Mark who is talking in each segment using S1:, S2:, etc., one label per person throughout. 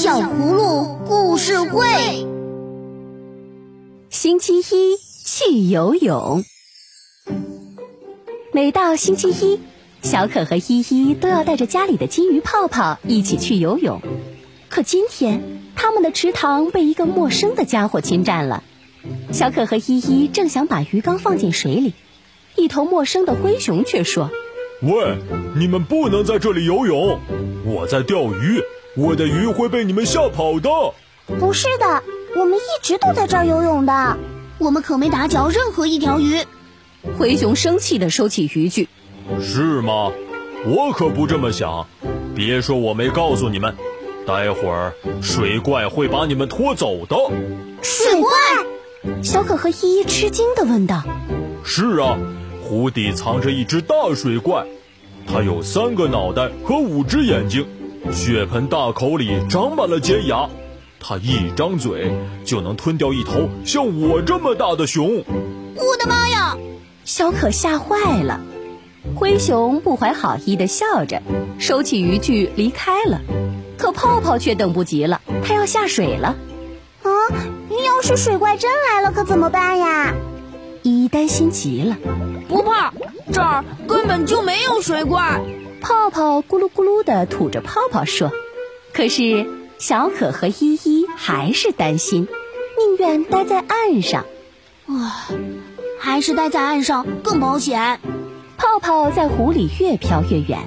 S1: 小葫芦故事会。
S2: 星期一去游泳。每到星期一，小可和依依都要带着家里的金鱼泡泡一起去游泳。可今天，他们的池塘被一个陌生的家伙侵占了。小可和依依正想把鱼缸放进水里，一头陌生的灰熊却说：“
S3: 喂，你们不能在这里游泳，我在钓鱼，我的鱼会被你们吓跑的。”
S4: 不是的，我们一直都在这儿游泳的，
S1: 我们可没打搅任何一条鱼。
S2: 灰熊生气地收起渔具。
S3: 是吗？我可不这么想。别说我没告诉你们，待会儿水怪会把你们拖走的。
S1: 水怪？
S2: 小可和依依吃惊地问道：“
S3: 是啊，湖底藏着一只大水怪，它有三个脑袋和五只眼睛，血盆大口里长满了尖牙，它一张嘴就能吞掉一头像我这么大的熊。”
S1: 我的妈呀！
S2: 小可吓坏了。灰熊不怀好意的笑着，收起渔具离开了。可泡泡却等不及了，它要下水了。
S4: 啊！要是水怪真来了，可怎么办呀？
S2: 依依担心极了。
S1: 不怕，这儿根本就没有水怪。
S2: 泡泡咕噜咕噜地吐着泡泡说。可是小可和依依还是担心，宁愿待在岸上。
S1: 啊，还是待在岸上更保险。
S2: 泡泡在湖里越飘越远，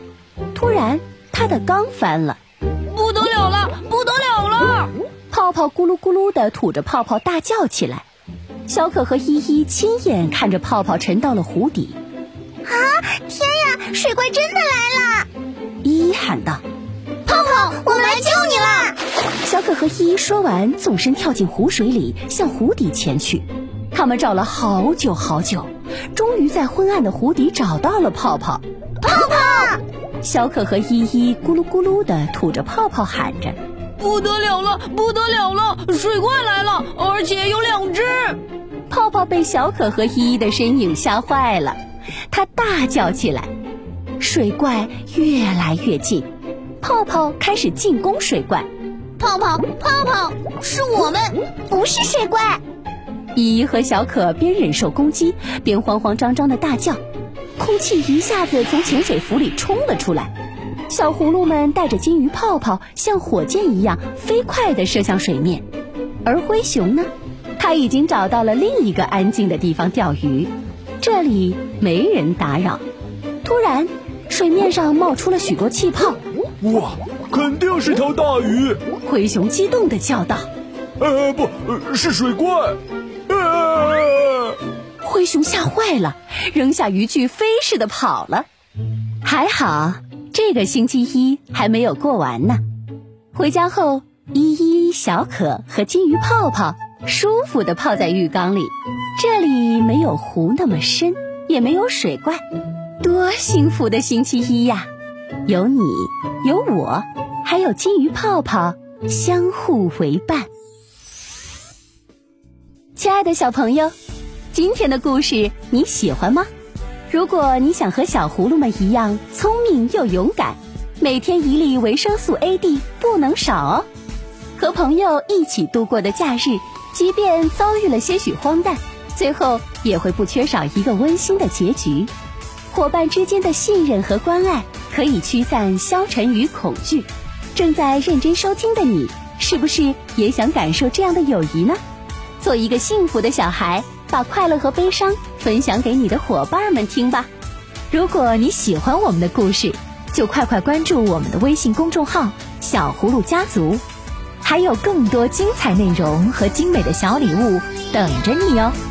S2: 突然他的缸翻了。
S1: 不得了了，不得了了！
S2: 泡泡咕噜咕噜地吐着泡泡，大叫起来。小可和依依亲眼看着泡泡沉到了湖底。
S4: 啊！天呀，水怪真的来了！
S2: 依依喊道：“
S1: 泡泡，我们来救你啦！”
S2: 小可和依依说完，纵身跳进湖水里，向湖底前去。他们找了好久好久，终于在昏暗的湖底找到了泡泡。
S1: 泡泡！
S2: 小可和依依咕噜咕噜地吐着泡泡，喊着。
S1: 不得了了，不得了了！水怪来了。
S2: 泡泡被小可和依依的身影吓坏了，他大叫起来。水怪越来越近，泡泡开始进攻水怪。
S1: 泡泡，泡泡，是我们，
S4: 不是水怪。
S2: 依依和小可边忍受攻击，边慌慌张张的大叫，空气一下子从潜水服里冲了出来。小葫芦们带着金鱼泡泡，像火箭一样飞快地射向水面，而灰熊呢，它已经找到了另一个安静的地方钓鱼，这里没人打扰。突然，水面上冒出了许多气泡，
S3: 哇，肯定是条大鱼！
S2: 灰熊激动地叫道：“
S3: 呃，不是水怪！”
S2: 灰熊吓坏了，扔下渔具，飞似的跑了。还好。这个星期一还没有过完呢。回家后，依依、小可和金鱼泡泡舒服地泡在浴缸里。这里没有湖那么深，也没有水怪，多幸福的星期一呀！有你，有我，还有金鱼泡泡，相互为伴。亲爱的小朋友，今天的故事你喜欢吗？如果你想和小葫芦们一样聪明又勇敢，每天一粒维生素 A D 不能少哦。和朋友一起度过的假日，即便遭遇了些许荒诞，最后也会不缺少一个温馨的结局。伙伴之间的信任和关爱可以驱散消沉与恐惧。正在认真收听的你，是不是也想感受这样的友谊呢？做一个幸福的小孩。把快乐和悲伤分享给你的伙伴们听吧。如果你喜欢我们的故事，就快快关注我们的微信公众号“小葫芦家族”，还有更多精彩内容和精美的小礼物等着你哦。